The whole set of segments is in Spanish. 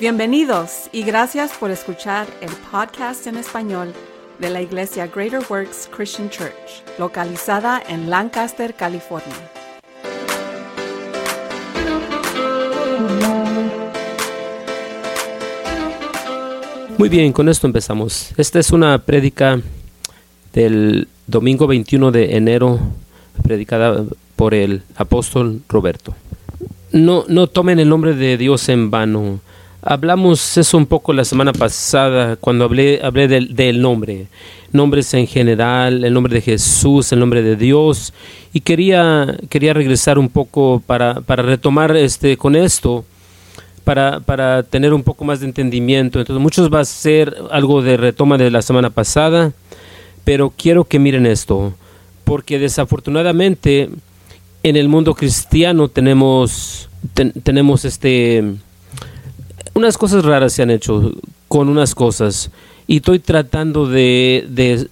Bienvenidos y gracias por escuchar el podcast en español de la Iglesia Greater Works Christian Church, localizada en Lancaster, California. Muy bien, con esto empezamos. Esta es una prédica del domingo 21 de enero, predicada por el apóstol Roberto. No, no tomen el nombre de Dios en vano Hablamos eso un poco la semana pasada cuando hablé, hablé del, nombre, nombres en general, el nombre de Jesús, el nombre de Dios, y quería, quería regresar un poco para, para retomar este, con esto, para, para tener un poco más de entendimiento. Entonces, muchos va a ser algo de retoma de la semana pasada, pero quiero que miren esto, porque desafortunadamente en el mundo cristiano tenemos, tenemos este unas cosas raras se han hecho con unas cosas y estoy tratando de, de,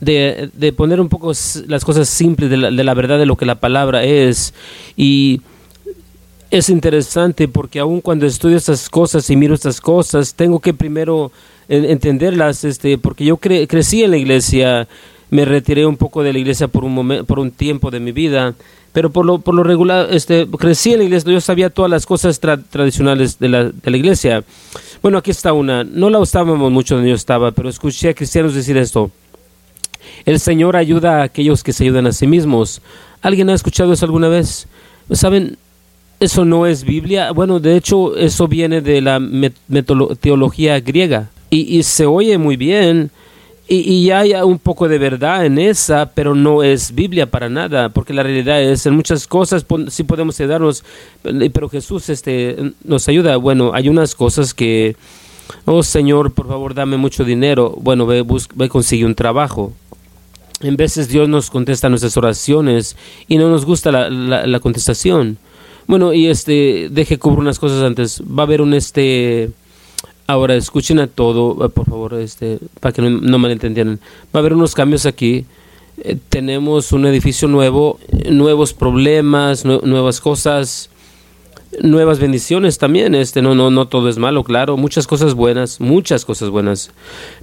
de, de, poner un poco las cosas simples de la, de la, verdad de lo que la palabra es. Y es interesante porque aun cuando estudio estas cosas y miro estas cosas tengo que primero entenderlas este porque yo crecí en la iglesia me retiré un poco de la iglesia por un momento, por un tiempo de mi vida pero por lo, por lo regular, este, crecí en la iglesia, yo sabía todas las cosas tradicionales de la, de la iglesia. Bueno, aquí está una, no la usábamos mucho donde yo estaba, pero escuché a cristianos decir esto. El Señor ayuda a aquellos que se ayudan a sí mismos. ¿Alguien ha escuchado eso alguna vez? ¿Saben? Eso no es Biblia. Bueno, de hecho, eso viene de la teología griega. Y, y se oye muy bien, y, y, hay un poco de verdad en esa, pero no es Biblia para nada, porque la realidad es en muchas cosas sí podemos ayudarnos, pero Jesús este, nos ayuda. Bueno, hay unas cosas que, oh Señor, por favor dame mucho dinero. Bueno, ve, ve consigue un trabajo. En veces Dios nos contesta nuestras oraciones y no nos gusta la, la, contestación. Bueno, y este, deje cubrir unas cosas antes. Va a haber un este Ahora escuchen a todo, eh, por favor, este, para que no, no malentendieran. Va a haber unos cambios aquí. Eh, tenemos un edificio nuevo, nuevos problemas, nuevas cosas, nuevas bendiciones también. Este, no, no, no todo es malo, claro, muchas cosas buenas, muchas cosas buenas.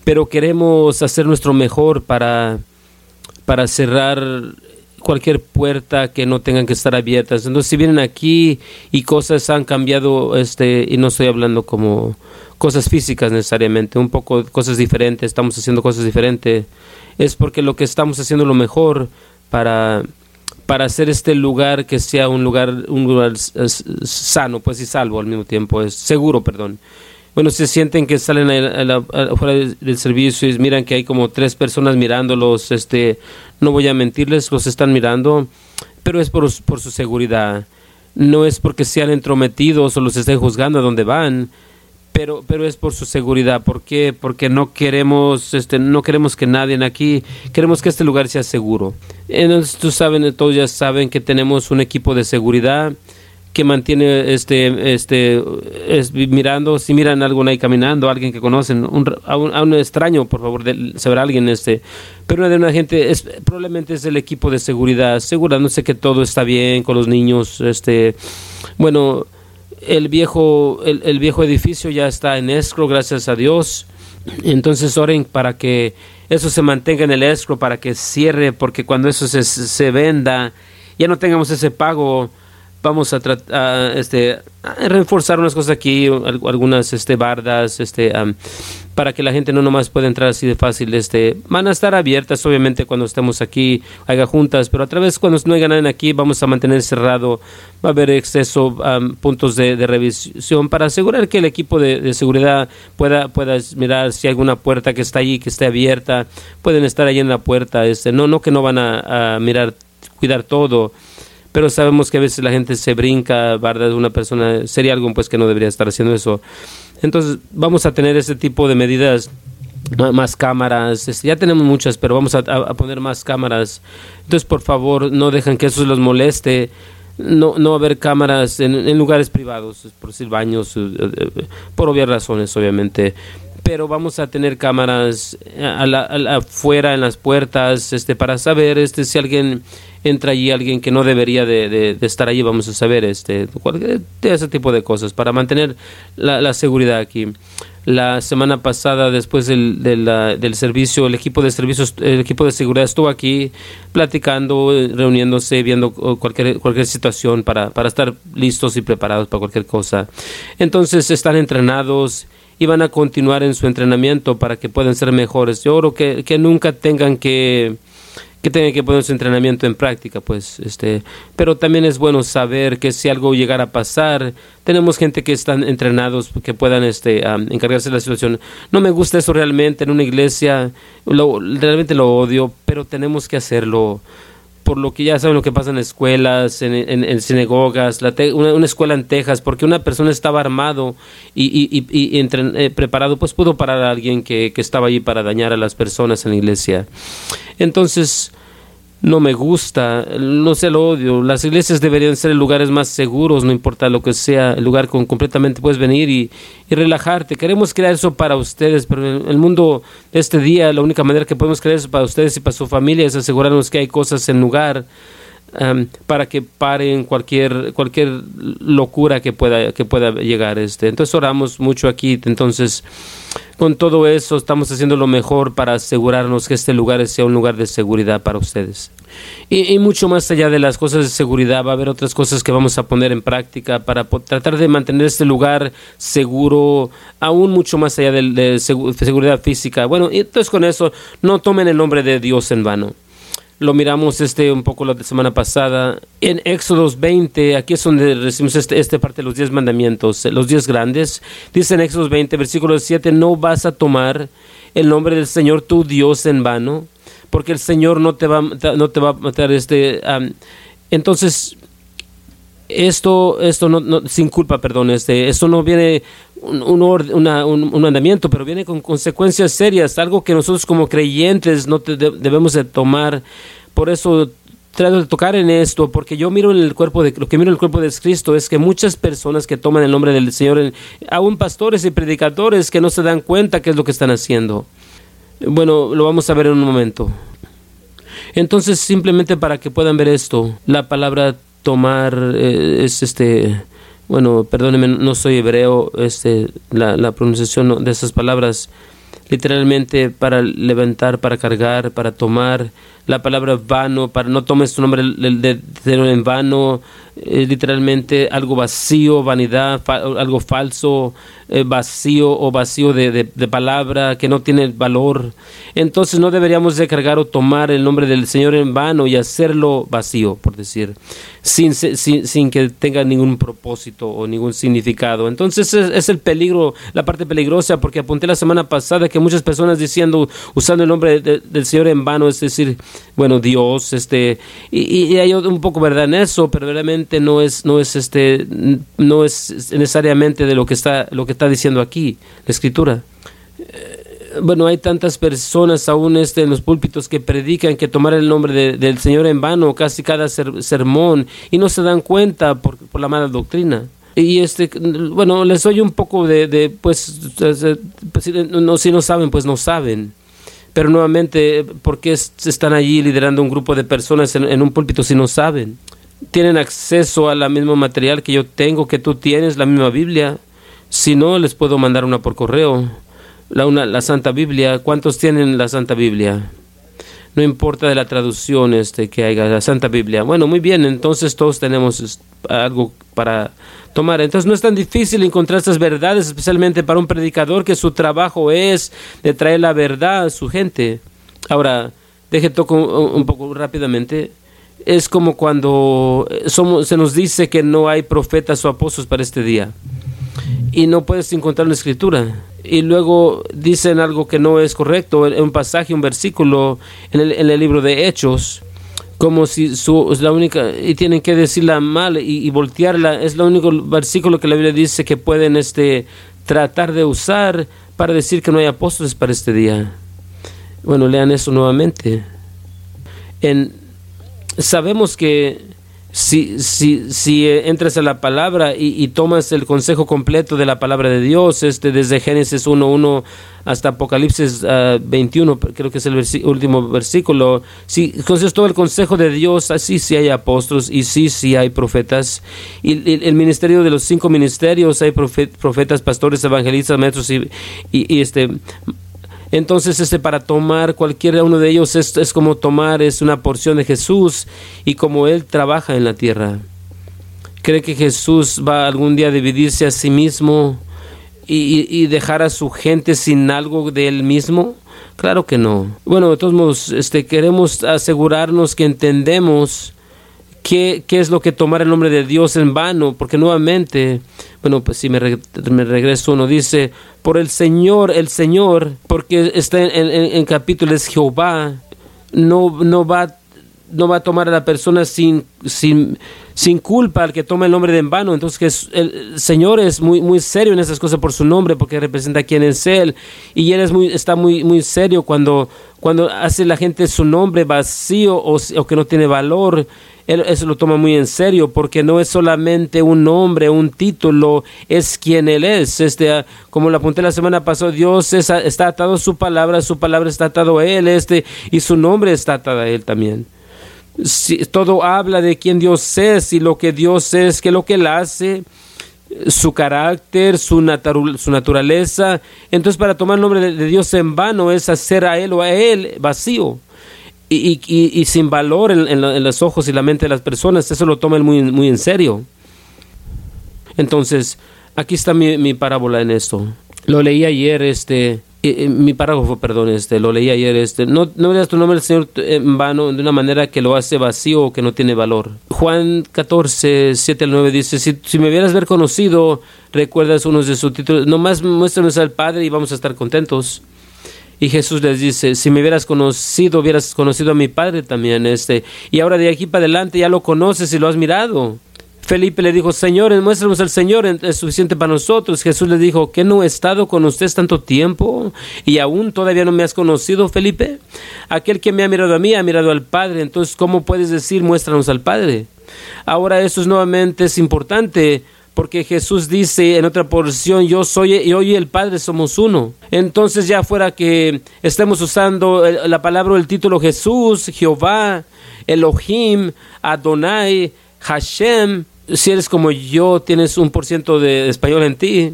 Pero queremos hacer nuestro mejor para, para cerrar cualquier puerta que no tengan que estar abiertas. Entonces, si vienen aquí y cosas han cambiado, este, y no estoy hablando como cosas físicas necesariamente, un poco cosas diferentes, estamos haciendo cosas diferentes, es porque lo que estamos haciendo lo mejor para, para hacer este lugar que sea un lugar, un lugar sano, pues y salvo al mismo tiempo, es seguro, perdón. Bueno, se sienten que salen fuera del servicio y miran que hay como tres personas mirándolos, este, no voy a mentirles, los están mirando, pero es por, por su seguridad. No es porque sean entrometidos o los estén juzgando a dónde van, pero pero es por su seguridad ¿por qué? porque no queremos este no queremos que nadie aquí queremos que este lugar sea seguro entonces tú saben todos ya saben que tenemos un equipo de seguridad que mantiene este este mirando si miran a alguien ahí caminando alguien que conocen a, un, extraño por favor de, saber alguien este pero una de una gente es probablemente es el equipo de seguridad sé que todo está bien con los niños este bueno el viejo, el, viejo edificio ya está en escro, gracias a Dios. Entonces oren para que eso se mantenga en el escro, para que cierre, porque cuando eso se, se venda, ya no tengamos ese pago vamos a tratar este a reforzar unas cosas aquí algunas este bardas este para que la gente no nomás pueda entrar así de fácil este van a estar abiertas obviamente cuando estemos aquí haga juntas pero a través cuando no haya nadie aquí vamos a mantener cerrado va a haber exceso puntos de, revisión para asegurar que el equipo de, seguridad pueda pueda mirar si hay alguna puerta que está allí que esté abierta pueden estar ahí en la puerta este no no que no van a, a mirar cuidar todo pero sabemos que a veces la gente se brinca, ¿verdad? Una persona, sería algo pues que no debería estar haciendo eso. Entonces vamos a tener ese tipo de medidas, más cámaras, este, ya tenemos muchas, pero vamos a, poner más cámaras. Entonces por favor no dejen que eso los moleste. No, no haber cámaras en, lugares privados, por decir baños, eh, eh, por obvias razones, obviamente pero vamos a tener cámaras afuera en las puertas este para saber este si alguien entra allí alguien que no debería de, estar allí vamos a saber este de ese tipo de cosas para mantener la, seguridad aquí. La semana pasada después del, del, servicio el equipo de servicios el equipo de seguridad estuvo aquí platicando reuniéndose viendo cualquier cualquier situación para, para estar listos y preparados para cualquier cosa. Entonces están entrenados y van a continuar en su entrenamiento para que puedan ser mejores. Yo creo que, que nunca tengan que que tengan que poner su entrenamiento en práctica, pues, este, pero también es bueno saber que si algo llegara a pasar, tenemos gente que están entrenados que puedan, este, encargarse de la situación. No me gusta eso realmente en una iglesia, lo, realmente lo odio, pero tenemos que hacerlo por lo que ya saben lo que pasa en escuelas, en, sinagogas, la una, escuela en Texas, porque una persona estaba armado y, y, y, eh, preparado, pues pudo parar a alguien que, que estaba allí para dañar a las personas en la iglesia. Entonces, no me gusta, no sé, lo odio. Las iglesias deberían ser lugares más seguros, no importa lo que sea, el lugar con completamente puedes venir y, relajarte. Queremos crear eso para ustedes, pero en el mundo de este día, la única manera que podemos crear eso para ustedes y para su familia es asegurarnos que hay cosas en lugar um, para que paren cualquier cualquier locura que pueda que pueda llegar. Este, entonces oramos mucho aquí, entonces con todo eso estamos haciendo lo mejor para asegurarnos que este lugar sea un lugar de seguridad para ustedes. Y, mucho más allá de las cosas de seguridad, va a haber otras cosas que vamos a poner en práctica para tratar de mantener este lugar seguro, aún mucho más allá de, seguridad física. Bueno, entonces con eso, no tomen el nombre de Dios en vano lo miramos este un poco la semana pasada. En Éxodos 20, aquí es donde recibimos este, parte de los diez mandamientos, los diez grandes. Dice en Éxodos 20, versículo 7, no vas a tomar el nombre del Señor tu Dios en vano, porque el Señor no te va, no te va a matar. Este, entonces, esto, esto no, sin culpa, perdón, este, esto no viene un, un, mandamiento, pero viene con consecuencias serias, algo que nosotros como creyentes no debemos de tomar. Por eso trato de tocar en esto, porque yo miro en el cuerpo de lo que miro en el cuerpo de Cristo es que muchas personas que toman el nombre del Señor, aún pastores y predicadores que no se dan cuenta qué es lo que están haciendo. Bueno, lo vamos a ver en un momento. Entonces, simplemente para que puedan ver esto, la palabra tomar eh, es este bueno, perdóneme, no soy hebreo, este, la, la pronunciación de esas palabras, literalmente para levantar, para cargar, para tomar, la palabra vano, para no tomes tu nombre de, de, en vano, literalmente algo vacío, vanidad, algo falso, eh, vacío o vacío de, de, palabra que no tiene valor. Entonces no deberíamos de cargar o tomar el nombre del Señor en vano y hacerlo vacío, por decir, sin, sin, sin que tenga ningún propósito o ningún significado. Entonces es, es, el peligro, la parte peligrosa, porque apunté la semana pasada que muchas personas diciendo, usando el nombre del Señor en vano, es decir, bueno, Dios, este, y, hay un poco verdad en eso, pero realmente no es, no es este, no es necesariamente de lo que está, lo que está diciendo aquí la escritura. Eh, bueno, hay tantas personas aún este, en los púlpitos que predican que tomar el nombre del Señor en vano casi cada sermón y no se dan cuenta por, por la mala doctrina y este bueno les doy un poco de, pues, pues no, si no saben pues no saben pero nuevamente, ¿por qué están allí liderando un grupo de personas en, un púlpito si no saben? Tienen acceso a la mismo material que yo tengo, que tú tienes, la misma Biblia. Si no, les puedo mandar una por correo. La, una, la Santa Biblia. ¿Cuántos tienen la Santa Biblia? No importa de la traducción este, que haya, la Santa Biblia. Bueno, muy bien, entonces todos tenemos algo para tomar. Entonces no es tan difícil encontrar estas verdades, especialmente para un predicador que su trabajo es de traer la verdad a su gente. Ahora, deje toco un poco rápidamente. Es como cuando somos, se nos dice que no hay profetas o apóstoles para este día y no puedes encontrar una escritura y luego dicen algo que no es correcto, un pasaje, un versículo en el, libro de Hechos, como si su, es la única, y tienen que decirla mal y, voltearla, es lo único versículo que la Biblia dice que pueden este, tratar de usar para decir que no hay apóstoles para este día. Bueno, lean eso nuevamente. En, sabemos que, si, si, si eh, entras a la palabra y, tomas el consejo completo de la palabra de Dios, este, desde Génesis 1.1 hasta Apocalipsis 21, ah, creo que es el último versículo, si conoces todo el consejo de Dios, así sí hay apóstoles y sí, sí hay profetas. Y, el ministerio de los cinco ministerios, hay profetas, pastores, evangelistas, maestros y, y este entonces, este, para tomar cualquiera uno de ellos es, es como tomar es una porción de Jesús y como Él trabaja en la tierra. ¿Cree que Jesús va algún día a dividirse a sí mismo y, y, dejar a su gente sin algo de Él mismo? Claro que no. Bueno, de todos modos, este, queremos asegurarnos que entendemos qué, qué es lo que tomar el nombre de Dios en vano, porque nuevamente bueno, pues si me, regreso, uno dice, por el Señor, el Señor, porque está en, en, es Jehová, no, no va no va a tomar a la persona sin, sin, sin culpa al que toma el nombre de en vano. Entonces que el Señor es muy, muy serio en esas cosas por su nombre, porque representa quién es Él. Y Él es muy, está muy, muy serio cuando, cuando hace la gente su nombre vacío o, o que no tiene valor él eso lo toma muy en serio porque no es solamente un nombre, un título, es quien Él es. Este, ah, como lo apunté la semana pasada, Dios está atado a su palabra, su palabra está atado a Él, este, y su nombre está atado a Él también. Todo habla de quién Dios es y lo que Dios es, que lo que Él hace, su carácter, su naturaleza. Entonces, para tomar el nombre de Dios en vano es hacer a Él o a Él vacío y, sin valor en, los ojos y la mente de las personas. Eso lo toma muy, en serio. Entonces, aquí está mi, parábola en esto. Lo leí ayer, este, mi párrafo, perdón, este, lo leí ayer, este, no, no veas tu nombre del Señor en vano de una manera que lo hace vacío o que no tiene valor. Juan 14, 7 al 9 dice, si, si me hubieras ver conocido, recuerdas unos de sus títulos, nomás muéstranos al Padre y vamos a estar contentos. Y Jesús les dice, si me hubieras conocido, hubieras conocido a mi Padre también. Este, y ahora de aquí para adelante ya lo conoces y lo has mirado. Felipe le dijo, Señor, muéstranos al Señor, es suficiente para nosotros. Jesús le dijo, ¿que no he estado con ustedes tanto tiempo y aún todavía no me has conocido, Felipe? Aquel que me ha mirado a mí ha mirado al Padre, entonces ¿cómo puedes decir, muéstranos al Padre? Ahora eso es nuevamente es importante porque Jesús dice en otra porción, yo soy y hoy el Padre somos uno. Entonces ya fuera que estemos usando la palabra o el título Jesús, Jehová, Elohim, Adonai, Hashem, si eres como yo, tienes un por ciento de español en ti.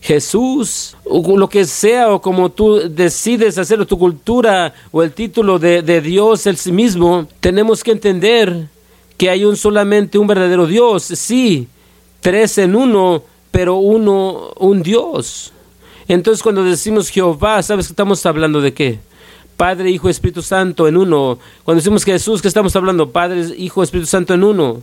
Jesús, o lo que sea, o como tú decides hacerlo, tu cultura o el título de, de Dios el sí mismo, tenemos que entender que hay un solamente un verdadero Dios, sí, tres en uno, pero uno, un Dios. Entonces cuando decimos Jehová, ¿sabes que estamos hablando de qué? Padre, Hijo, Espíritu Santo en uno. Cuando decimos Jesús, ¿qué estamos hablando? Padre, Hijo, Espíritu Santo en uno.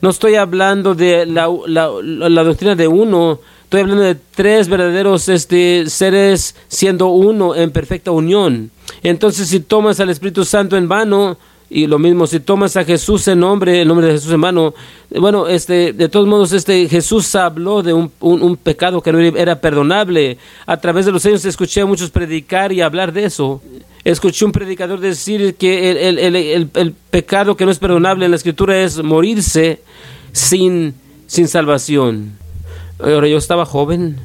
No estoy hablando de la, la, doctrina de uno, estoy hablando de tres verdaderos este, seres siendo uno en perfecta unión. Entonces, si tomas al Espíritu Santo en vano, y lo mismo, si tomas a Jesús en nombre, el nombre de Jesús hermano, bueno, este, de todos modos, este, Jesús habló de un, un, pecado que no era perdonable. A través de los años escuché a muchos predicar y hablar de eso. Escuché un predicador decir que el, el, el, el pecado que no es perdonable en la escritura es morirse sin, sin salvación. Ahora yo estaba joven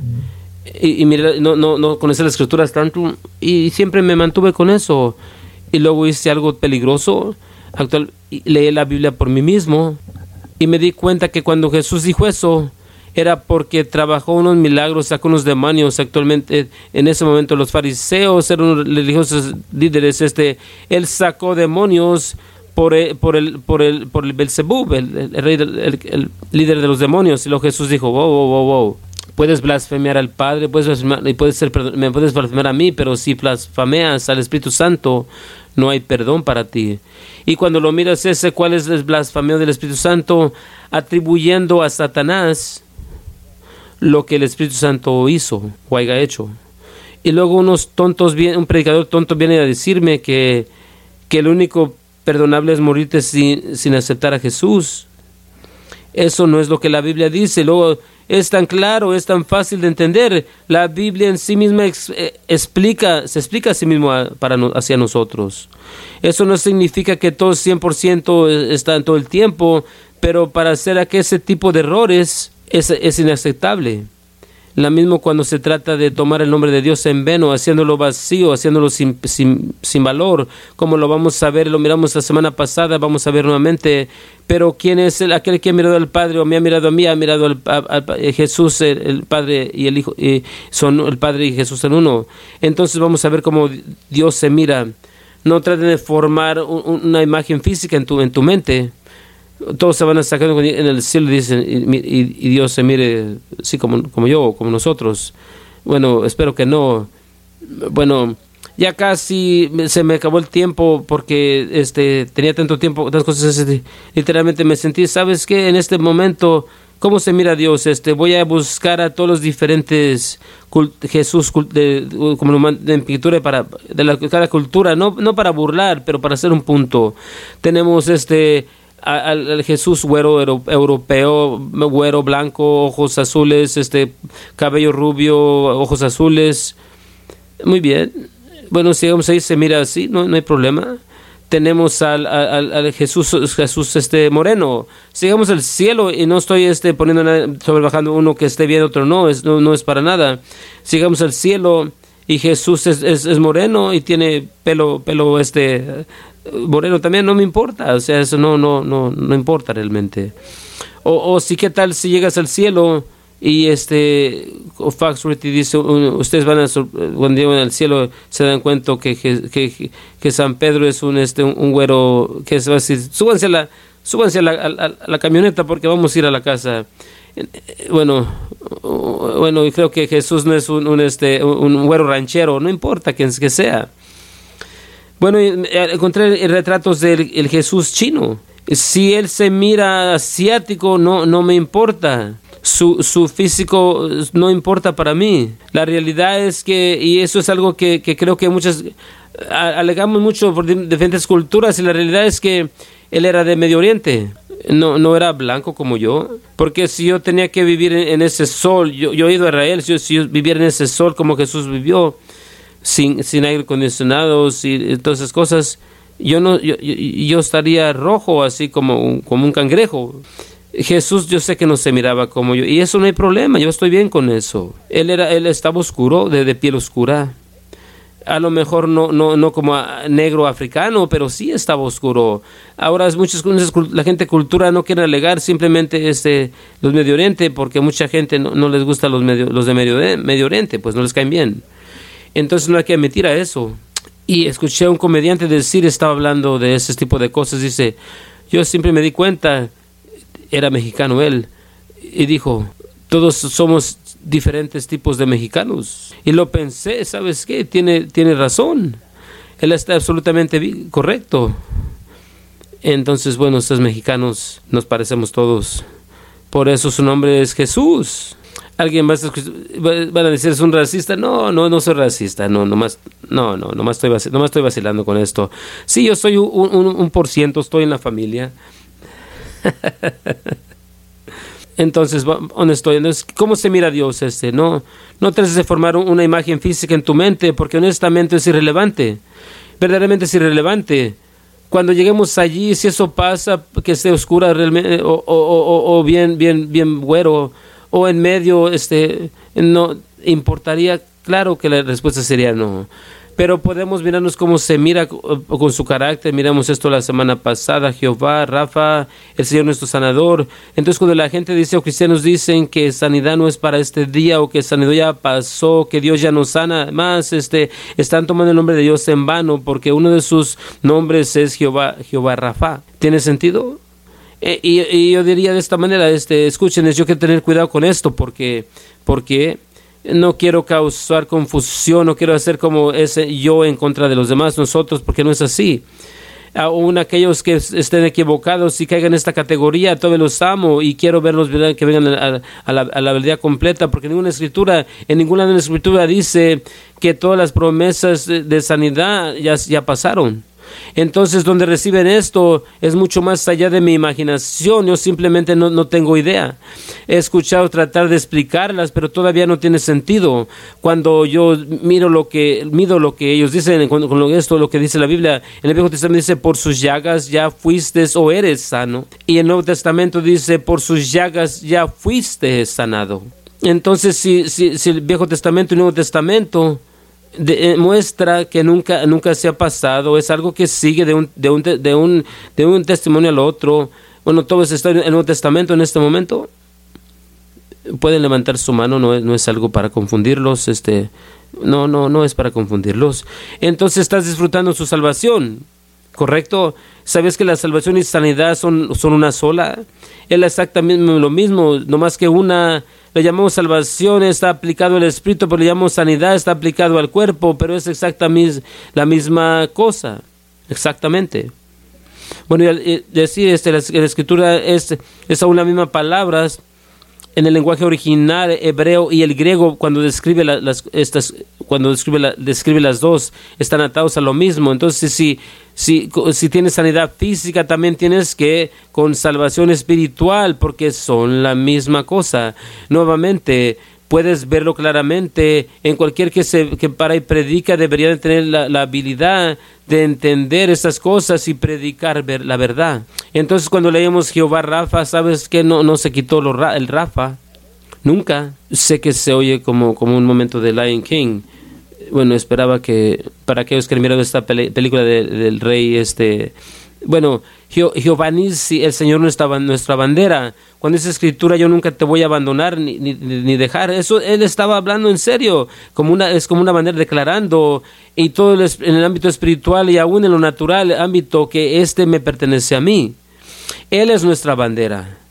y, y mira, no, no, no conocía las escrituras tanto y siempre me mantuve con eso y luego hice algo peligroso. Actual, leí la Biblia por mí mismo y me di cuenta que cuando Jesús dijo eso era porque trabajó unos milagros, sacó unos demonios. Actualmente, en ese momento, los fariseos eran unos religiosos líderes. Este, él sacó demonios por el, por el, por el, por el Belzebub, el, rey, el, líder de los demonios. Y luego Jesús dijo, wow, wow, wow, wow. Puedes blasfemear al Padre, puedes y puedes ser, me puedes blasfemear a mí, pero si blasfemeas al Espíritu Santo, no hay perdón para ti. Y cuando lo miras ese, ¿cuál es el blasfemio del Espíritu Santo? Atribuyendo a Satanás lo que el Espíritu Santo hizo o haya hecho. Y luego unos tontos, un predicador tonto viene a decirme que, que el único perdonable es morirte sin, sin aceptar a Jesús. Eso no es lo que la Biblia dice. Luego es tan claro, es tan fácil de entender. La Biblia en sí misma eh, explica, se explica a sí mismo para, hacia nosotros. Eso no significa que todos 100% están todo el tiempo. pero para hacer ese tipo de errores es, es inaceptable. La mismo cuando se trata de tomar el nombre de Dios en vano, haciéndolo vacío, haciéndolo sin, sin, sin, valor, como lo vamos a ver, lo miramos la semana pasada, vamos a ver nuevamente. Pero ¿quién es el, aquel que ha mirado al Padre o me ha mirado a mí, ha mirado al, eh, Jesús, el, Padre y el Hijo, y son el Padre y Jesús en uno? Entonces vamos a ver cómo Dios se mira. No traten de formar una imagen física en tu, en tu mente todos se van a sacar en el cielo dicen, y, Dios se mire así como, como yo, como nosotros. Bueno, espero que no. Bueno, ya casi se me acabó el tiempo porque este tenía tanto tiempo, tantas cosas, este, literalmente me sentí, ¿sabes qué? En este momento, ¿cómo se mira Dios? Este, voy a buscar a todos los diferentes Jesús de, como en pintura para de cada cultura, no, no para burlar, pero para hacer un punto. Tenemos este al, Jesús güero europeo, güero blanco, ojos azules, este cabello rubio, ojos azules. Muy bien. Bueno, si ahí, se mira así, no, no hay problema. Tenemos al, al, Jesús, Jesús este moreno. Sigamos el cielo y no estoy este poniendo sobre bajando uno que esté bien, otro no, es, no, no es para nada. Sigamos el cielo y Jesús es, es, es, moreno y tiene pelo, pelo este moreno también no me importa, o sea, eso no, no, no, no importa realmente. O, o si qué tal si llegas al cielo y este Fox dice ustedes van a cuando llegan al cielo se dan cuenta que, que, que, San Pedro es un este un, güero que se va a decir súbanse a la súbanse a la, la camioneta porque vamos a ir a la casa bueno bueno creo que Jesús no es un, un este un güero ranchero no importa quién que sea bueno, eh, encontré retratos del Jesús chino. Si él se mira asiático, no, no me importa. Su, su, físico no importa para mí. La realidad es que, y eso es algo que, que creo que muchas alegamos mucho por diferentes culturas, y la realidad es que él era de Medio Oriente. No, no era blanco como yo, porque si yo tenía que vivir en, ese sol, yo, yo, he ido a Israel, si si yo viviera en ese sol como Jesús vivió, sin, sin aire acondicionado y todas esas cosas, yo, no, yo, yo, estaría rojo así como un, como un cangrejo. Jesús yo sé que no se miraba como yo y eso no hay problema, yo estoy bien con eso. Él era él estaba oscuro, de, de piel oscura. A lo mejor no no no como negro africano, pero sí estaba oscuro. Ahora es muchas la gente cultura no quiere alegar simplemente este los Medio Oriente porque mucha gente no, no les gusta los medio, los de Medio, Medio Oriente, pues no les caen bien. Entonces no hay que admitir a eso. Y escuché a un comediante decir, estaba hablando de ese tipo de cosas, dice, yo siempre me di cuenta, era mexicano él, y dijo, todos somos diferentes tipos de mexicanos. Y lo pensé, ¿sabes qué? Tiene, tiene razón. Él está absolutamente correcto. Entonces, bueno, estos mexicanos nos parecemos todos. Por eso su nombre es Jesús alguien va a, van a decir es un racista no no no soy racista no nomás no no nomás estoy estoy vacilando con esto. Sí yo soy un, un, por ciento estoy en la familia. Entonces ¿dónde estoy entonces cómo se mira Dios este no no trates de formar una imagen física en tu mente porque honestamente es irrelevante. Verdaderamente es irrelevante. Cuando lleguemos allí si eso pasa que esté oscura realmente o, o, o, o bien bien bien güero o en medio, este, no importaría, claro que la respuesta sería no. Pero podemos mirarnos cómo se mira con su carácter. Miramos esto la semana pasada, Jehová, Rafa, el Señor nuestro sanador. Entonces cuando la gente dice o cristianos dicen que sanidad no es para este día o que sanidad ya pasó, que Dios ya no sana más, este, están tomando el nombre de Dios en vano porque uno de sus nombres es Jehová, Jehová Rafa. ¿Tiene sentido? Eh, y, yo diría de esta manera, este, escuchen, yo que tener cuidado con esto porque, porque no quiero causar confusión, no quiero hacer como ese yo en contra de los demás, nosotros, porque no es así. Aún aquellos que estén equivocados y caigan en esta categoría, todos los amo y quiero verlos que vengan a, la, a, la, verdad completa, porque ninguna escritura, en ninguna de las escrituras dice que todas las promesas de, sanidad ya, ya pasaron. Entonces, donde reciben esto es mucho más allá de mi imaginación. Yo simplemente no, tengo idea. He escuchado tratar de explicarlas, pero todavía no tiene sentido. Cuando yo miro lo que, mido lo que ellos dicen, con, con esto, lo que dice la Biblia, en el Viejo Testamento dice, por sus llagas ya fuiste o eres sano. Y el Nuevo Testamento dice, por sus llagas ya fuiste sanado. Entonces, si, si, si el Viejo Testamento y el Nuevo Testamento eh, muestra que nunca, nunca se ha pasado, es algo que sigue de un, de un, de un, de un testimonio al otro. Bueno, todo está en el Nuevo Testamento en este momento. Pueden levantar su mano, no es, no es algo para confundirlos, este, no, no, no es para confundirlos. Entonces estás disfrutando su salvación, ¿correcto? ¿Sabes que la salvación y sanidad son, son una sola? Es exactamente lo mismo, no más que una le llamamos salvación, está aplicado al espíritu, pero le llamamos sanidad, está aplicado al cuerpo, pero es exactamente la misma cosa, exactamente. Bueno, y decir, este, la, escritura es, es aún la misma palabras en el lenguaje original hebreo y el griego cuando describe las estas cuando describe, describe las dos están atados a lo mismo entonces si si, si tienes sanidad física, también tienes que con salvación espiritual, porque son la misma cosa. Nuevamente, puedes verlo claramente. En cualquier que se que para y predica debería de tener la, habilidad de entender esas cosas y predicar la verdad. Entonces, cuando leemos Jehová Rafa, sabes que no, no se quitó el Rafa. Nunca. Sé que se oye como, como un momento de Lion King bueno, esperaba que para aquellos que mirado esta película del rey, este, bueno, Giovanni, si el Señor no estaba nuestra bandera. Cuando esa escritura yo nunca te voy a abandonar ni, ni, dejar, eso él estaba hablando en serio, como una, es como una bandera declarando y todo en el ámbito espiritual y aún en lo natural, ámbito que este me pertenece a mí. Él es nuestra bandera.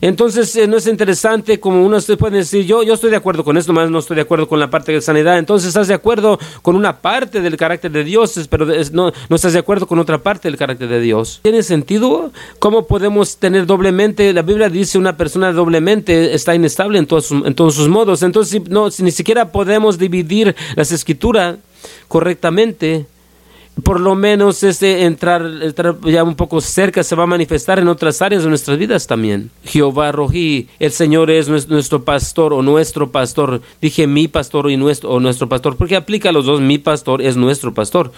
Entonces, eh, no es interesante como uno puede decir, yo, yo estoy de acuerdo con esto, más no estoy de acuerdo con la parte de sanidad. Entonces, estás de acuerdo con una parte del carácter de Dios, pero no, no estás de acuerdo con otra parte del carácter de Dios. ¿Tiene sentido? ¿Cómo podemos tener doblemente? La Biblia dice una persona doblemente está inestable en todos, en todos sus modos. Entonces, no, si ni siquiera podemos dividir las escrituras correctamente, por lo menos ese entrar, ya un poco cerca se va a manifestar en otras áreas de nuestras vidas también. Jehová Rojí, el Señor es nuestro pastor o nuestro pastor. Dije mi pastor y nuestro o nuestro pastor, porque aplica a los dos, mi pastor es nuestro pastor.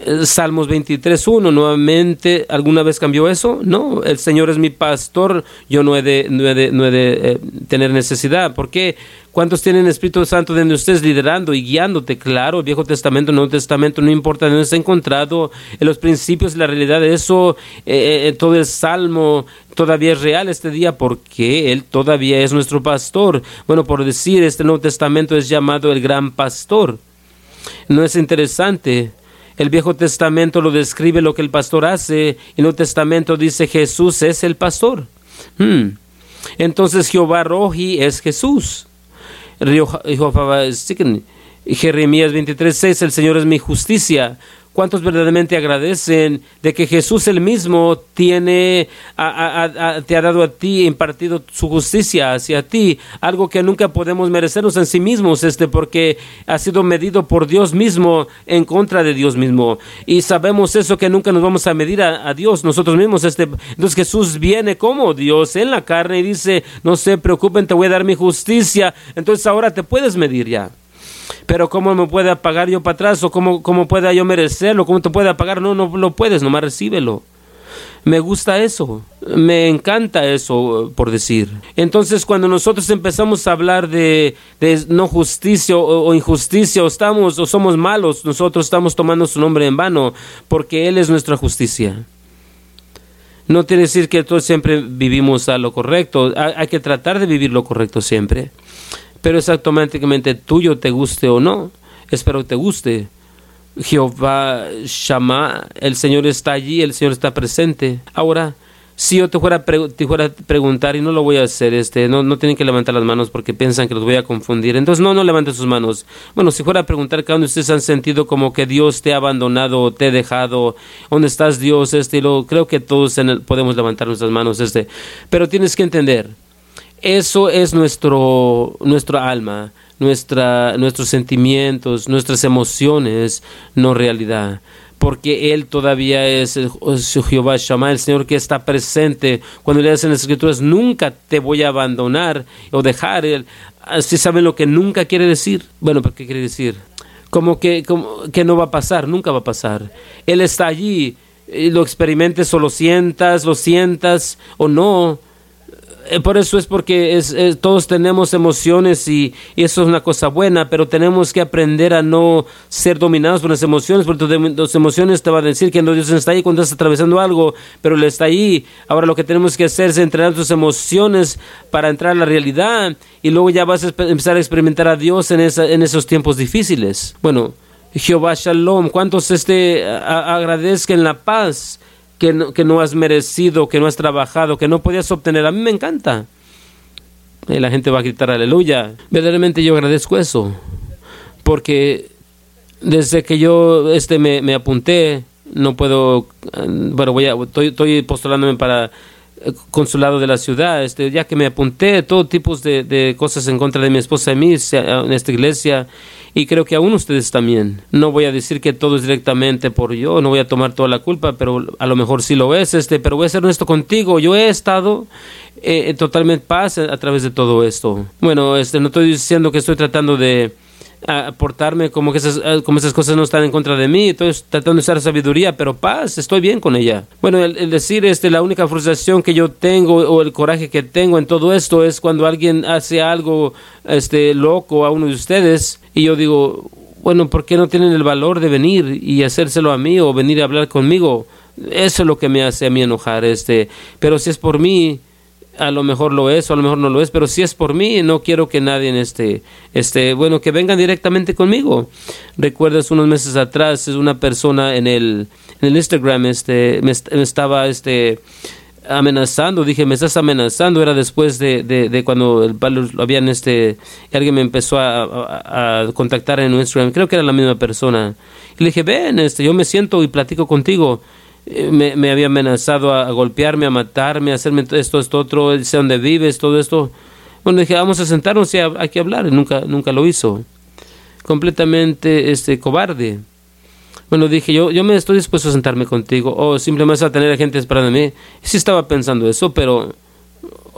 Eh, Salmos 23.1, nuevamente, ¿alguna vez cambió eso? No, el Señor es mi pastor, yo no he de, no de, no de eh, tener necesidad. ¿Por qué? ¿Cuántos tienen Espíritu Santo dentro de ustedes liderando y guiándote? Claro, Viejo Testamento, Nuevo Testamento, no importa dónde ha encontrado, en los principios la realidad de eso, eh, todo el Salmo todavía es real este día porque Él todavía es nuestro pastor. Bueno, por decir, este Nuevo Testamento es llamado el gran pastor. ¿No es interesante? El Viejo Testamento lo describe lo que el pastor hace, el Nuevo Testamento dice Jesús es el pastor. Hmm. Entonces Jehová Roji es Jesús. Jeremías 23:6, el Señor es mi justicia. ¿Cuántos verdaderamente agradecen de que Jesús el mismo tiene, te ha dado a ti, impartido su justicia hacia ti? Algo que nunca podemos merecernos en sí mismos, este, porque ha sido medido por Dios mismo en contra de Dios mismo. Y sabemos eso que nunca nos vamos a medir a, Dios nosotros mismos. Este, entonces Jesús viene como Dios en la carne y dice, no se preocupen, te voy a dar mi justicia. Entonces ahora te puedes medir ya pero ¿cómo me puede pagar yo para atrás? ¿O cómo, cómo pueda yo merecerlo? ¿Cómo te puede pagar? No, no lo puedes, nomás recíbelo. Me gusta eso, me encanta eso, por decir. Entonces, cuando nosotros empezamos a hablar de, no justicia o, injusticia, o estamos o somos malos, nosotros estamos tomando su nombre en vano, porque Él es nuestra justicia. No quiere decir que todos siempre vivimos a lo correcto, hay que tratar de vivir lo correcto siempre pero es automáticamente tuyo, te guste o no. Espero que te guste. Jehová Shama, el Señor está allí, el Señor está presente. Ahora, si yo te fuera, te fuera a preguntar, y no lo voy a hacer, este, no, no tienen que levantar las manos porque piensan que los voy a confundir. Entonces, no, no levanten sus manos. Bueno, si fuera a preguntar, cada ustedes han sentido como que Dios te ha abandonado, te ha dejado, ¿dónde estás Dios? Este, lo, creo que todos podemos levantar nuestras manos, este. Pero tienes que entender, eso es nuestro, nuestra alma, nuestra, nuestros sentimientos, nuestras emociones, no realidad. porque Él todavía es Jehová Shammah, el Señor que está presente. Cuando leas en las Escrituras, nunca te voy a abandonar o dejar. Así saben lo que nunca quiere decir. Bueno, ¿pero qué quiere decir? Como que, como que no va a pasar, nunca va a pasar. Él está allí, lo experimentes o lo sientas, lo sientas o no eh, por eso es porque es, todos tenemos emociones y, eso es una cosa buena, pero tenemos que aprender a no ser dominados por las emociones, porque las emociones te van a decir que no, Dios está ahí cuando estás atravesando algo, pero Él está ahí. Ahora lo que tenemos que hacer es entrenar tus emociones para entrar a la realidad y luego ya vas a empezar a experimentar a Dios en, esa, en esos tiempos difíciles. Bueno, Jehová Shalom, ¿cuántos este, agradezcan la paz? Que no, que no has merecido, que no has trabajado, que no podías obtener. A mí me encanta. Y la gente va a gritar aleluya. Verdaderamente yo agradezco eso. Porque desde que yo este me, me apunté, no puedo, bueno, voy estoy, estoy postulándome para consulado de la ciudad, este, ya que me apunté todo tipo de, de, cosas en contra de mi esposa y mí en esta iglesia y creo que aún ustedes también. No voy a decir que todo es directamente por yo, no voy a tomar toda la culpa, pero a lo mejor sí lo es, este, pero voy a ser honesto contigo, yo he estado eh, totalmente paz a, través de todo esto. Bueno, este, no estoy diciendo que estoy tratando de aportarme como que esas, ah, como esas cosas no están en contra de mí, estoy tratando de usar sabiduría, pero paz, estoy bien con ella. Bueno, el, decir este, la única frustración que yo tengo o el coraje que tengo en todo esto es cuando alguien hace algo este, loco a uno de ustedes y yo digo, bueno, ¿por qué no tienen el valor de venir y hacérselo a mí o venir a hablar conmigo? Eso es lo que me hace a mí enojar, este, pero si es por mí, a lo mejor lo es o a lo mejor no lo es, pero si es por mí, no quiero que nadie este, este, bueno, que vengan directamente conmigo. Recuerdas unos meses atrás, una persona en el, en el Instagram, este, me, estaba, este, amenazando, dije, me estás amenazando, era después de, de, cuando el lo habían, este, alguien me empezó a, a, contactar en Instagram, creo que era la misma persona, y le dije, ven, este, yo me siento y platico contigo, eh, me, había amenazado a, golpearme, a matarme, a hacerme esto, esto, otro, sé dónde vives, todo esto. Bueno, dije, vamos a sentarnos y hay que hablar. Nunca, nunca lo hizo. Completamente este, cobarde. Bueno, dije, yo, yo me estoy dispuesto a sentarme contigo. O simplemente a tener a gente esperando mí. Sí estaba pensando eso, pero...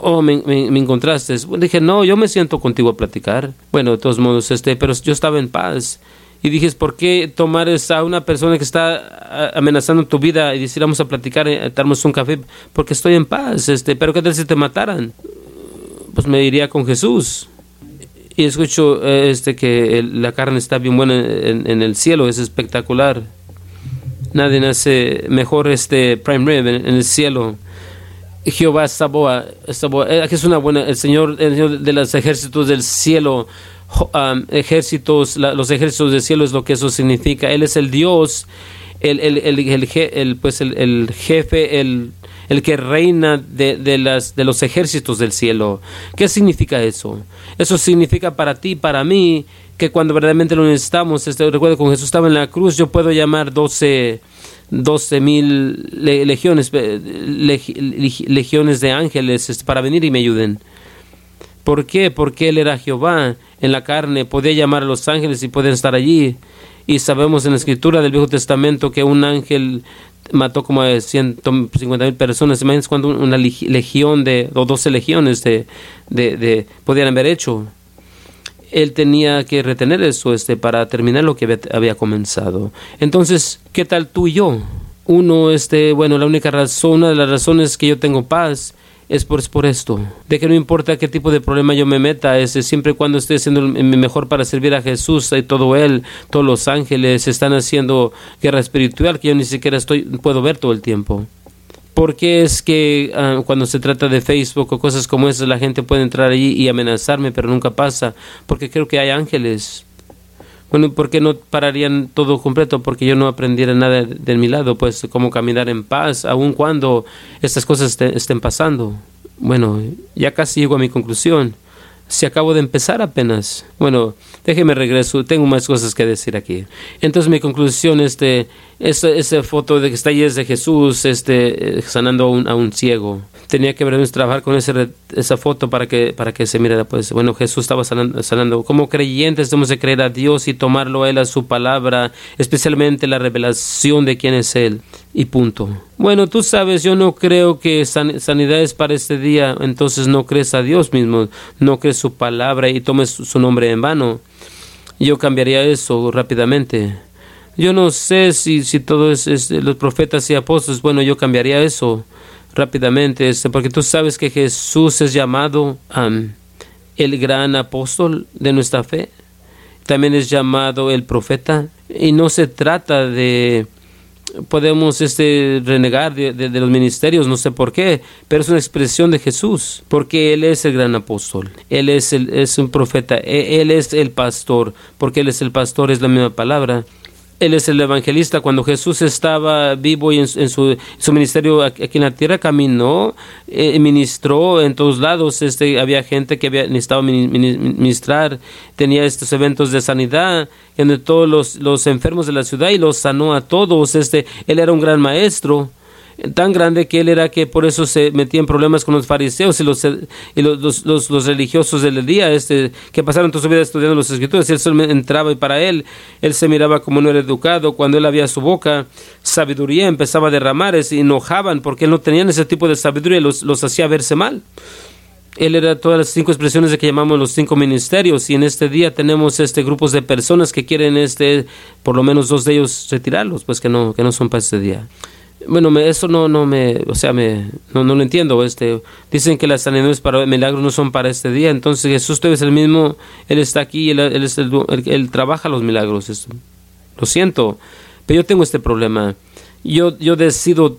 Oh, me, me, encontraste. dije, no, yo me siento contigo a platicar. Bueno, de todos modos, este, pero yo estaba en paz y dije, ¿por qué tomar a una persona que está amenazando tu vida y decir, vamos a platicar, eh, darnos un café, porque estoy en paz, este, pero ¿qué tal si te mataran? Pues me iría con Jesús. Y escucho eh, este que la carne está bien buena en, el cielo, es espectacular. Nadie hace mejor este prime rib en, el cielo. Jehová Saboa, Saboa, eh, es una buena, el Señor, el Señor de los ejércitos del cielo Ejércitos, los ejércitos del cielo es lo que eso significa. Él es el Dios, el, el, el, pues el, jefe, el, el que reina de, de, las, de los ejércitos del cielo. ¿Qué significa eso? Eso significa para ti, para mí, que cuando verdaderamente lo necesitamos, este, recuerdo cuando Jesús estaba en la cruz, yo puedo llamar 12 mil legiones, legiones de ángeles este, para venir y me ayuden. ¿Por qué? Porque Él era Jehová en la carne, podía llamar a los ángeles y pueden estar allí. Y sabemos en la escritura del Viejo Testamento que un ángel mató como a 150 mil personas. Imagínense cuando una legión de, o 12 legiones de, de, de, podían haber hecho. Él tenía que retener eso este, para terminar lo que había, comenzado. Entonces, ¿qué tal tú y yo? Uno, este, bueno, la única razón, una de las razones que yo tengo paz es por, por esto, de que no importa qué tipo de problema yo me meta, es siempre cuando esté haciendo mi mejor para servir a Jesús y todo Él, todos los ángeles están haciendo guerra espiritual que yo ni siquiera estoy, puedo ver todo el tiempo. ¿Por qué es que ah, cuando se trata de Facebook o cosas como esas la gente puede entrar allí y amenazarme, pero nunca pasa? Porque creo que hay ángeles. Bueno, ¿por qué no pararían todo completo? Porque yo no aprendiera nada de, mi lado, pues cómo caminar en paz, aun cuando estas cosas estén pasando. Bueno, ya casi llego a mi conclusión. Si acabo de empezar apenas. Bueno, déjeme regreso, tengo más cosas que decir aquí. Entonces mi conclusión, este, esa, foto de que está ahí es de Jesús, este, eh, sanando a un, a un ciego tenía que vernos trabajar con ese, esa foto para que, para que se mire, pues, bueno, Jesús estaba sanando, Como creyentes debemos de creer a Dios y tomarlo a Él a su palabra, especialmente la revelación de quién es Él. Y punto. Bueno, tú sabes, yo no creo que sanidad es para este día, entonces no crees a Dios mismo, no crees su palabra y tomes su nombre en vano. Yo cambiaría eso rápidamente. Yo no sé si, si todo es, es los profetas y apóstoles, bueno, yo cambiaría eso rápidamente, este, porque tú sabes que Jesús es llamado el gran apóstol de nuestra fe, también es llamado el profeta, y no se trata de podemos este renegar de, los ministerios, no sé por qué, pero es una expresión de Jesús, porque Él es el gran apóstol, Él es, el, es un profeta, e, Él es el pastor, porque Él es el pastor, es la misma palabra. Él es el evangelista. Cuando Jesús estaba vivo y en, su, ministerio aquí en la tierra, caminó, eh, ministró en todos lados. Este, había gente que había, necesitaba ministrar, tenía estos eventos de sanidad en todos los, los enfermos de la ciudad y los sanó a todos. Este, él era un gran maestro tan grande que él era que por eso se metía en problemas con los fariseos y los, y los, los, los, religiosos del día, este, que pasaron toda su vida estudiando las escrituras, él solo entraba y para él, él se miraba como no era educado, cuando él había su boca, sabiduría empezaba a derramar, se enojaban porque él no tenía ese tipo de sabiduría y los, los hacía verse mal. Él era todas las cinco expresiones de que llamamos los cinco ministerios y en este día tenemos este grupos de personas que quieren este por lo menos dos de ellos retirarlos, pues que no que no son para este día. Bueno, eso no, no me, o sea, me, no, no lo entiendo. Este, dicen que las sanidades para milagros no son para este día. Entonces Jesús es el mismo, Él está aquí, Él, él, es el, él, trabaja los milagros. lo siento, pero yo tengo este problema. Yo, yo decido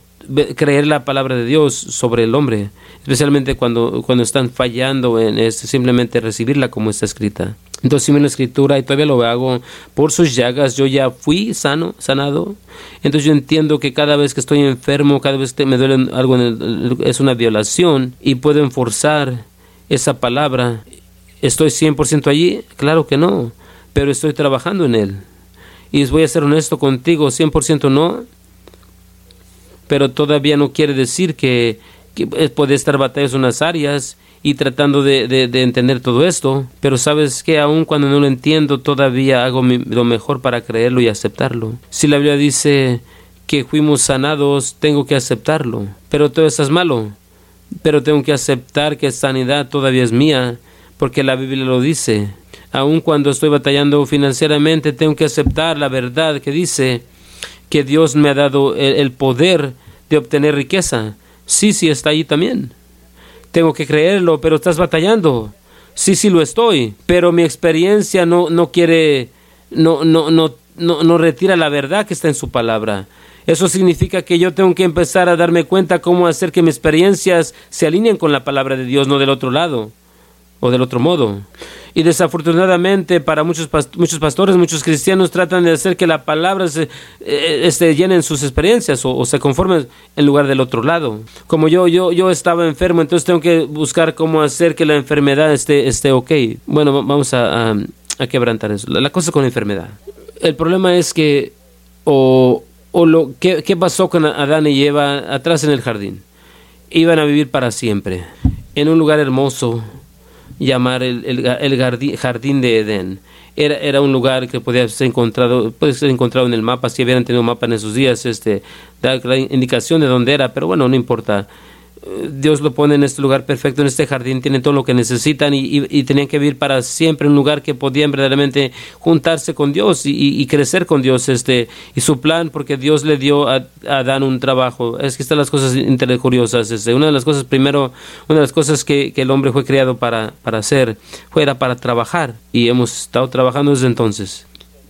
creer la palabra de Dios sobre el hombre, especialmente cuando, cuando están fallando en simplemente recibirla como está escrita. Entonces, si la escritura y todavía lo hago por sus llagas, yo ya fui sano, sanado. Entonces, yo entiendo que cada vez que estoy enfermo, cada vez que me duele algo, es una violación y puedo enforzar esa palabra. ¿Estoy 100% allí? Claro que no, pero estoy trabajando en él. Y voy a ser honesto contigo, 100% no, pero todavía no quiere decir que, puede estar batallas en unas áreas y tratando de, de, entender todo esto, pero sabes que aun cuando no lo entiendo, todavía hago lo mejor para creerlo y aceptarlo. Si la Biblia dice que fuimos sanados, tengo que aceptarlo, pero todo eso es malo, pero tengo que aceptar que sanidad todavía es mía, porque la Biblia lo dice. Aun cuando estoy batallando financieramente, tengo que aceptar la verdad que dice que Dios me ha dado el, poder de obtener riqueza. Sí, sí, está ahí también tengo que creerlo, pero estás batallando. Sí, sí lo estoy, pero mi experiencia no, no quiere, no, no, no, no, no retira la verdad que está en su palabra. Eso significa que yo tengo que empezar a darme cuenta cómo hacer que mis experiencias se alineen con la palabra de Dios, no del otro lado o del otro modo. Y desafortunadamente para muchos, muchos pastores, muchos cristianos tratan de hacer que la palabra se eh, este, llenen sus experiencias o, se conformen en lugar del otro lado. Como yo, yo, yo estaba enfermo, entonces tengo que buscar cómo hacer que la enfermedad esté, esté ok. Bueno, vamos a, quebrantar eso. La, cosa con la enfermedad. El problema es que, o, o lo, ¿qué, ¿qué pasó con Adán y Eva atrás en el jardín? Iban a vivir para siempre, en un lugar hermoso, llamar el, el, jardín de Edén. Era, era un lugar que podía ser encontrado, puede ser encontrado en el mapa, si hubieran tenido un mapa en esos días, este, da la indicación de dónde era, pero bueno, no importa. Dios lo pone en este lugar perfecto, en este jardín, tienen todo lo que necesitan y, tenían que vivir para siempre en un lugar que podían verdaderamente juntarse con Dios y, crecer con Dios. Este, y su plan, porque Dios le dio a, Adán un trabajo. Es que están las cosas curiosas. Este, una de las cosas, primero, una de las cosas que, el hombre fue creado para, para hacer, fuera para trabajar. Y hemos estado trabajando desde entonces.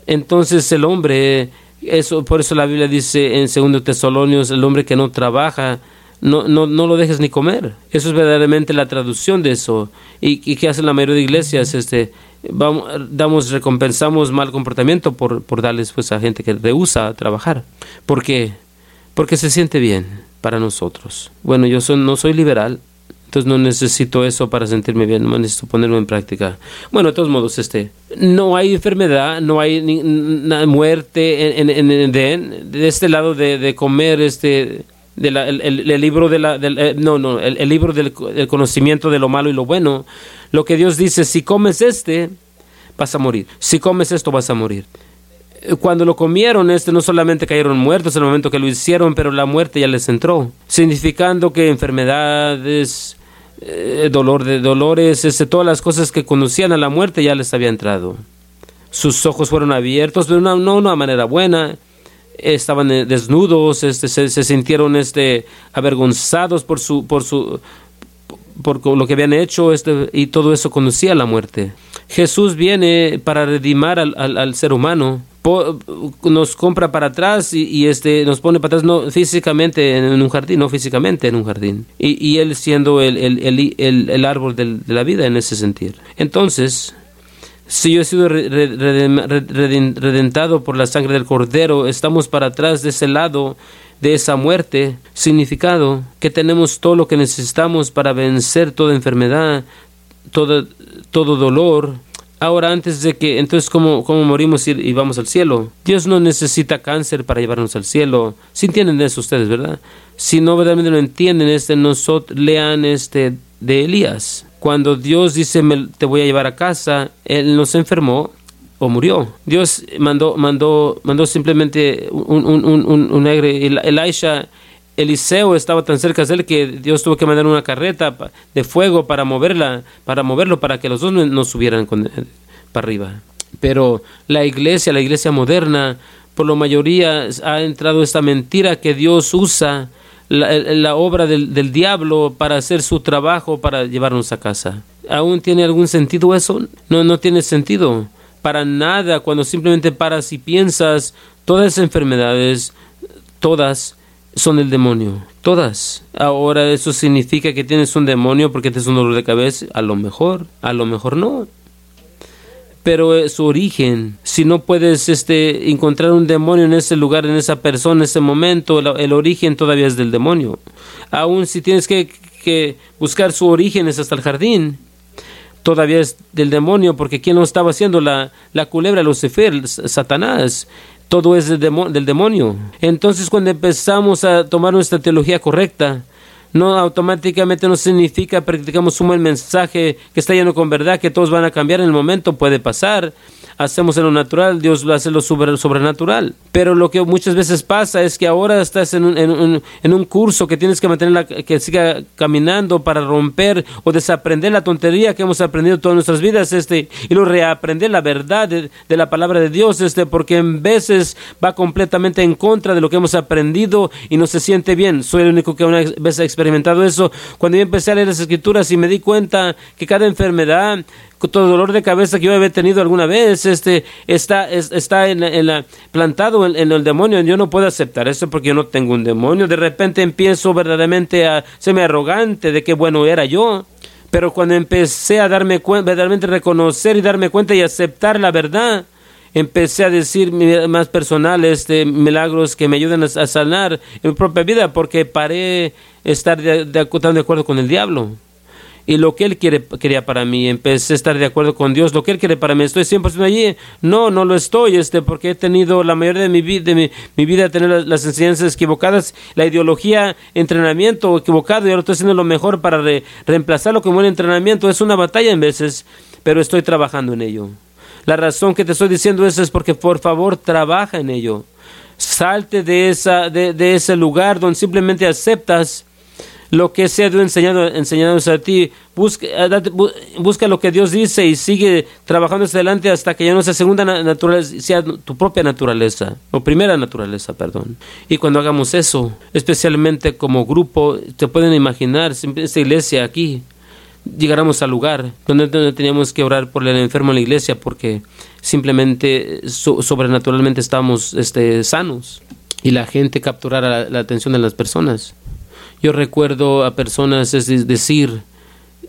Entonces el hombre, eso, por eso la Biblia dice en 2 Tesalonios, el hombre que no trabaja, no, no, no lo dejes ni comer. Eso es verdaderamente la traducción de eso. ¿Y, qué hacen la mayoría de iglesias? Este, vamos, damos, recompensamos mal comportamiento por, por darles pues, a gente que rehúsa trabajar. ¿Por qué? Porque se siente bien para nosotros. Bueno, yo no soy liberal, Entonces no necesito eso para sentirme bien, no necesito ponerlo en práctica. Bueno, de todos modos, este, no hay enfermedad, no hay muerte en, en, de, este lado de, comer este de el, libro de del, eh, no no el, libro del, conocimiento de lo malo y lo bueno. Lo que Dios dice si comes este vas a morir. Si comes esto vas a morir. Cuando lo comieron, este no solamente cayeron muertos en el momento que lo hicieron, pero la muerte ya les entró, significando que enfermedades, eh, dolor de dolores, este, todas las cosas que conducían a la muerte ya les había entrado. Sus ojos fueron abiertos de una, no una manera buena, estaban eh, desnudos, este, se, sintieron este, avergonzados por su, por su, por lo que habían hecho, este, y todo eso conducía a la muerte. Jesús viene para redimar al, al ser humano nos compra para atrás y, este nos pone para atrás no físicamente en un jardín, no físicamente en un jardín. Y, y él siendo el, el, el, árbol de la vida en ese sentido. Entonces, si yo he sido redentado por la sangre del cordero, estamos para atrás de ese lado de esa muerte, significado que tenemos todo lo que necesitamos para vencer toda enfermedad, todo, todo dolor, Ahora, antes de que, entonces, ¿cómo, cómo morimos y, vamos al cielo? Dios no necesita cáncer para llevarnos al cielo. Si entienden eso ustedes, ¿verdad? Si no verdaderamente lo entienden, este, nosotros lean este de Elías. Cuando Dios dice, te voy a llevar a casa, él no se enfermó o murió. Dios mandó, mandó, mandó simplemente un, un, un, un Elisha Eliseo estaba tan cerca de él que Dios tuvo que mandar una carreta de fuego para moverla, para moverlo, para que los dos no subieran con, eh, para arriba. Pero la iglesia, la iglesia moderna, por la mayoría ha entrado esta mentira que Dios usa la, obra del, del, diablo para hacer su trabajo, para llevarnos a casa. ¿Aún tiene algún sentido eso? No, no tiene sentido. Para nada, cuando simplemente paras y piensas, todas esas enfermedades, todas, son el demonio. Todas. Ahora eso significa que tienes un demonio porque tienes un dolor de cabeza. A lo mejor, a lo mejor no. Pero su origen, si no puedes este, encontrar un demonio en ese lugar, en esa persona, en ese momento, el, origen todavía es del demonio. Aún si tienes que, que buscar su origen es hasta el jardín, todavía es del demonio, porque ¿quién lo estaba haciendo? La, la culebra, Lucifer, Satanás todo es del demonio. Entonces cuando empezamos a tomar nuestra teología correcta, no automáticamente no significa practicamos un buen mensaje que está lleno con verdad, que todos van a cambiar en el momento, puede pasar, hacemos en lo natural, Dios lo hace lo sobrenatural. Pero lo que muchas veces pasa es que ahora estás en un, en un, curso que tienes que mantener que siga caminando para romper o desaprender la tontería que hemos aprendido todas nuestras vidas este y lo reaprender la verdad de, la palabra de Dios este porque en veces va completamente en contra de lo que hemos aprendido y no se siente bien. Soy el único que una vez ha experimentado eso. Cuando yo empecé a leer las escrituras y me di cuenta que cada enfermedad todo dolor de cabeza que yo había tenido alguna vez, este, está, está en, la, plantado en, el demonio. Yo no puedo aceptar eso porque yo no tengo un demonio. De repente empiezo verdaderamente a serme arrogante de qué bueno era yo. Pero cuando empecé a darme cuenta, verdaderamente reconocer y darme cuenta y aceptar la verdad, empecé a decir más personal este milagros que me ayudan a, sanar en mi propia vida porque paré estar de, de, de acuerdo con el diablo y lo que Él quiere, quería para mí. Empecé a estar de acuerdo con Dios, lo que Él quiere para mí. ¿Estoy 100% allí? No, no lo estoy, este, porque he tenido la mayoría de mi, vida, de mi, vida, tener las, enseñanzas equivocadas, la ideología, entrenamiento equivocado, y ahora estoy haciendo lo mejor para reemplazarlo como un entrenamiento. Es una batalla en veces, pero estoy trabajando en ello. La razón que te estoy diciendo eso es porque por favor trabaja en ello. Salte de, esa, de, de ese lugar donde simplemente aceptas lo que sea Dios enseñado, enseñándonos a ti. Busca, eh, busca lo que Dios dice y sigue trabajando hacia adelante hasta que ya no sea segunda naturaleza, sea tu propia naturaleza, o primera naturaleza, perdón. Y cuando hagamos eso, especialmente como grupo, te pueden imaginar, esta iglesia aquí, llegáramos al lugar donde, teníamos que orar por el enfermo en la iglesia porque simplemente sobrenaturalmente estábamos este, sanos y la gente capturara la atención de las personas. Yo recuerdo a personas decir,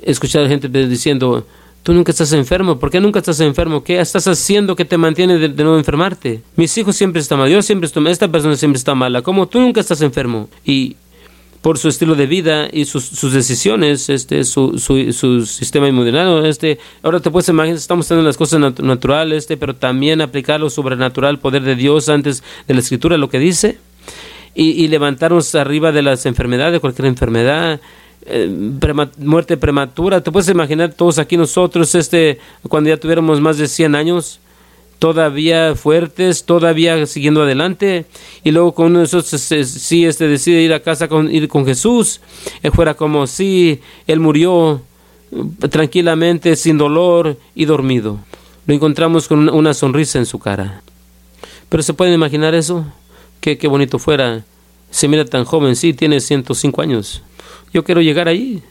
escuchar a gente diciendo, tú nunca estás enfermo, ¿por qué nunca estás enfermo? ¿Qué estás haciendo que te mantiene de, no enfermarte? Mis hijos siempre están mal, yo siempre estoy esta persona siempre está mala, ¿cómo tú nunca estás enfermo? Y por su estilo de vida y sus, sus decisiones, este, su, su, sistema inmunitario, este, ahora te puedes imaginar, estamos teniendo las cosas naturales, este, pero también aplicar lo sobrenatural, poder de Dios antes de la escritura, lo que dice, y, levantarnos arriba de las enfermedades, de cualquier enfermedad, eh, muerte prematura. Te puedes imaginar todos aquí nosotros, este, cuando ya tuviéramos más de 100 años, todavía fuertes, todavía siguiendo adelante, y luego uno de esos si este decide ir a casa con ir con Jesús, él fuera como si él murió eh, tranquilamente, sin dolor y dormido. Lo encontramos con una sonrisa en su cara. Pero se pueden imaginar eso, qué, qué bonito fuera. Se mira tan joven, sí, tiene 105 años. Yo quiero llegar ahí.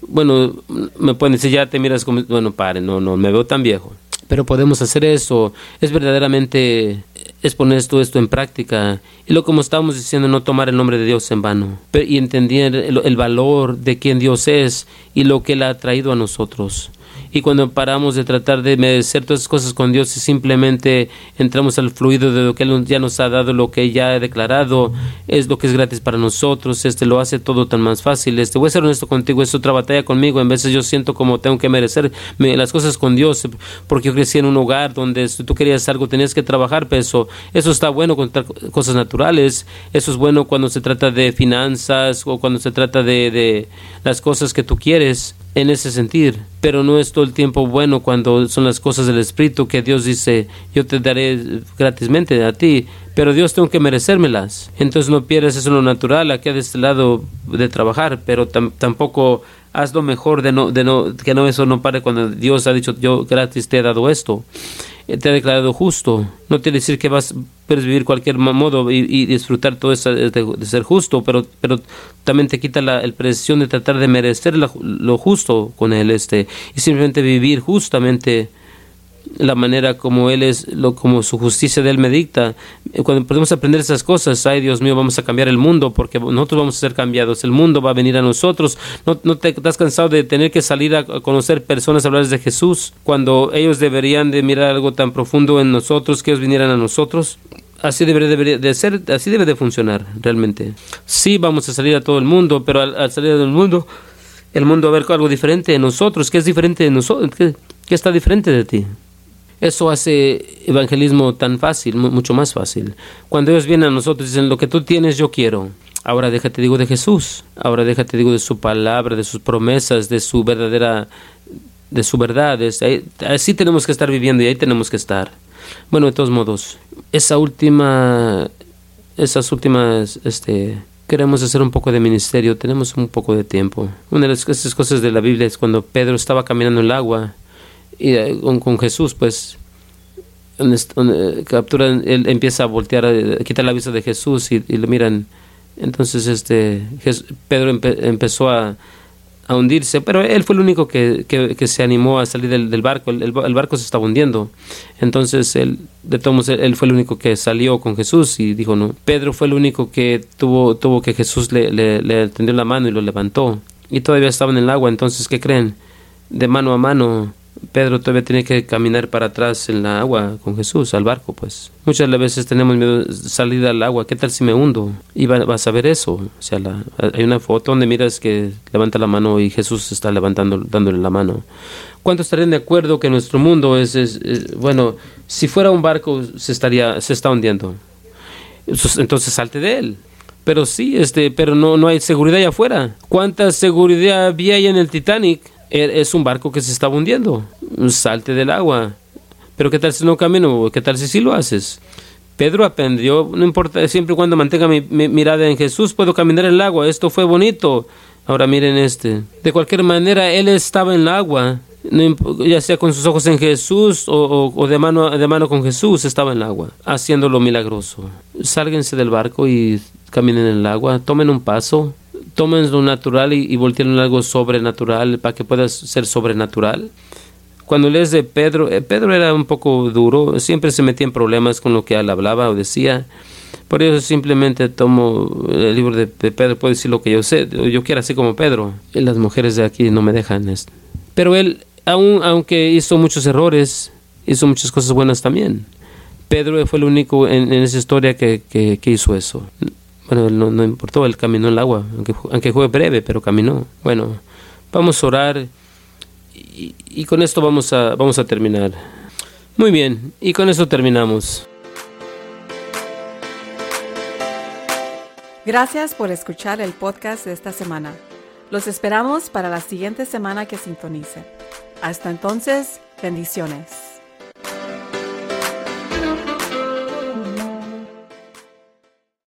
Bueno, me pueden decir, ya te miras como, bueno, pare, no, no, me veo tan viejo pero podemos hacer eso. Es verdaderamente es poner todo esto en práctica. Y lo como estábamos diciendo, no tomar el nombre de Dios en vano. Y entender el, valor de quién Dios es y lo que Él ha traído a nosotros. Y cuando paramos de tratar de merecer todas esas cosas con Dios y simplemente entramos al fluido de lo que Él ya nos ha dado, lo que ya ha declarado, es lo que es gratis para nosotros, este lo hace todo tan más fácil. Este, voy a ser honesto contigo, es otra batalla conmigo. En veces yo siento como tengo que merecer las cosas con Dios, porque yo crecí en un hogar donde si tú querías algo tenías que trabajar, pero eso, eso está bueno con cosas naturales, eso es bueno cuando se trata de finanzas o cuando se trata de, de las cosas que tú quieres en ese sentir, pero no es todo el tiempo bueno cuando son las cosas del Espíritu que Dios dice, yo te daré gratismente a ti, pero Dios tengo que merecérmelas. Entonces no pierdas eso lo natural, aquí de este lado de trabajar, pero tampoco haz lo mejor de no, de no, que no eso no pare cuando Dios ha dicho, yo gratis te he dado esto. Eh, te ha declarado justo. No quiere decir que vas puedes vivir cualquier modo y, disfrutar todo eso de, ser justo, pero, pero también te quita la el presión de tratar de merecer lo justo con él, este, y simplemente vivir justamente la manera como Él es, lo, como su justicia de Él me dicta. Eh, cuando podemos aprender esas cosas, ay Dios mío, vamos a cambiar el mundo porque nosotros vamos a ser cambiados, el mundo va a venir a nosotros. ¿No, no te estás cansado de tener que salir a conocer personas, hablar de Jesús, cuando ellos deberían de mirar algo tan profundo en nosotros, que ellos vinieran a nosotros? Así debe, de ser, así debe de funcionar realmente. Sí, vamos a salir a todo el mundo, pero al, salir del mundo, el mundo va a ver algo diferente de nosotros. ¿Qué es diferente de nosotros? qué está diferente de ti? Eso hace evangelismo tan fácil, mucho más fácil. Cuando ellos vienen a nosotros dicen, lo que tú tienes yo quiero. Ahora déjate digo de Jesús. Ahora déjate digo de su palabra, de sus promesas, de su verdadera, de su verdad. así tenemos que estar viviendo y ahí tenemos que estar. Bueno, de todos modos, esa última, esas últimas, este, queremos hacer un poco de ministerio, tenemos un poco de tiempo. Una de las cosas de la Biblia es cuando Pedro estaba caminando en el agua y eh, con, Jesús, pues, captura, él empieza a voltear, a quitar la vista de Jesús y, y lo miran. Entonces, este, Pedro empezó a, a, hundirse, pero él fue el único que, que, se animó a salir del, barco. El, barco se estaba hundiendo. Entonces, él, de todos él fue el único que salió con Jesús y dijo, no. Pedro fue el único que tuvo, tuvo que Jesús le, le, le tendió la mano y lo levantó. Y todavía estaba en el agua, entonces, ¿qué creen? De mano a mano Pedro todavía tiene que caminar para atrás en la agua con Jesús, al barco, pues. Muchas veces tenemos miedo de salir al agua. ¿Qué tal si me hundo? Y vas a ver eso. O sea, hay una foto donde miras que levanta la mano y Jesús está levantando, dándole la mano. ¿Cuántos estarían de acuerdo que nuestro mundo es, bueno, si fuera un barco se estaría, se está hundiendo? Entonces salte de él pero sí, este, pero no, no hay seguridad allá afuera. ¿Cuánta seguridad había en el Titanic? Er, es un barco que se está hundiendo. Salte del agua. Pero ¿qué tal si no camino? ¿Qué tal si sí lo haces? Pedro aprendió, no importa, siempre y cuando mantenga mi, mirada en Jesús, puedo caminar en el agua. Esto fue bonito. Ahora miren este. De cualquier manera, él estaba en el agua, ya sea con sus ojos en Jesús o, de, mano, de mano con Jesús, estaba en el agua, haciéndolo milagroso. Sálguense del barco y caminen en el agua, tomen un paso, tomen lo natural y, y volteen algo sobrenatural para que pueda ser sobrenatural. Cuando lees de Pedro, eh, Pedro era un poco duro, siempre se metía en problemas con lo que él hablaba o decía. Por eso simplemente tomo el libro de, Pedro, puedo decir lo que yo sé, yo quiero así como Pedro. Y las mujeres de aquí no me dejan. Pero él, aun, aunque hizo muchos errores, hizo muchas cosas buenas también. Pedro fue el único en, esa historia que, que hizo eso bueno, no, no importó, él caminó el agua, aunque, aunque fue breve, pero caminó. Bueno, vamos a orar y, y con esto vamos a, vamos a terminar. Muy bien, y con esto terminamos. Gracias por escuchar el podcast de esta semana. Los esperamos para la siguiente semana que sintonicen. Hasta entonces, bendiciones.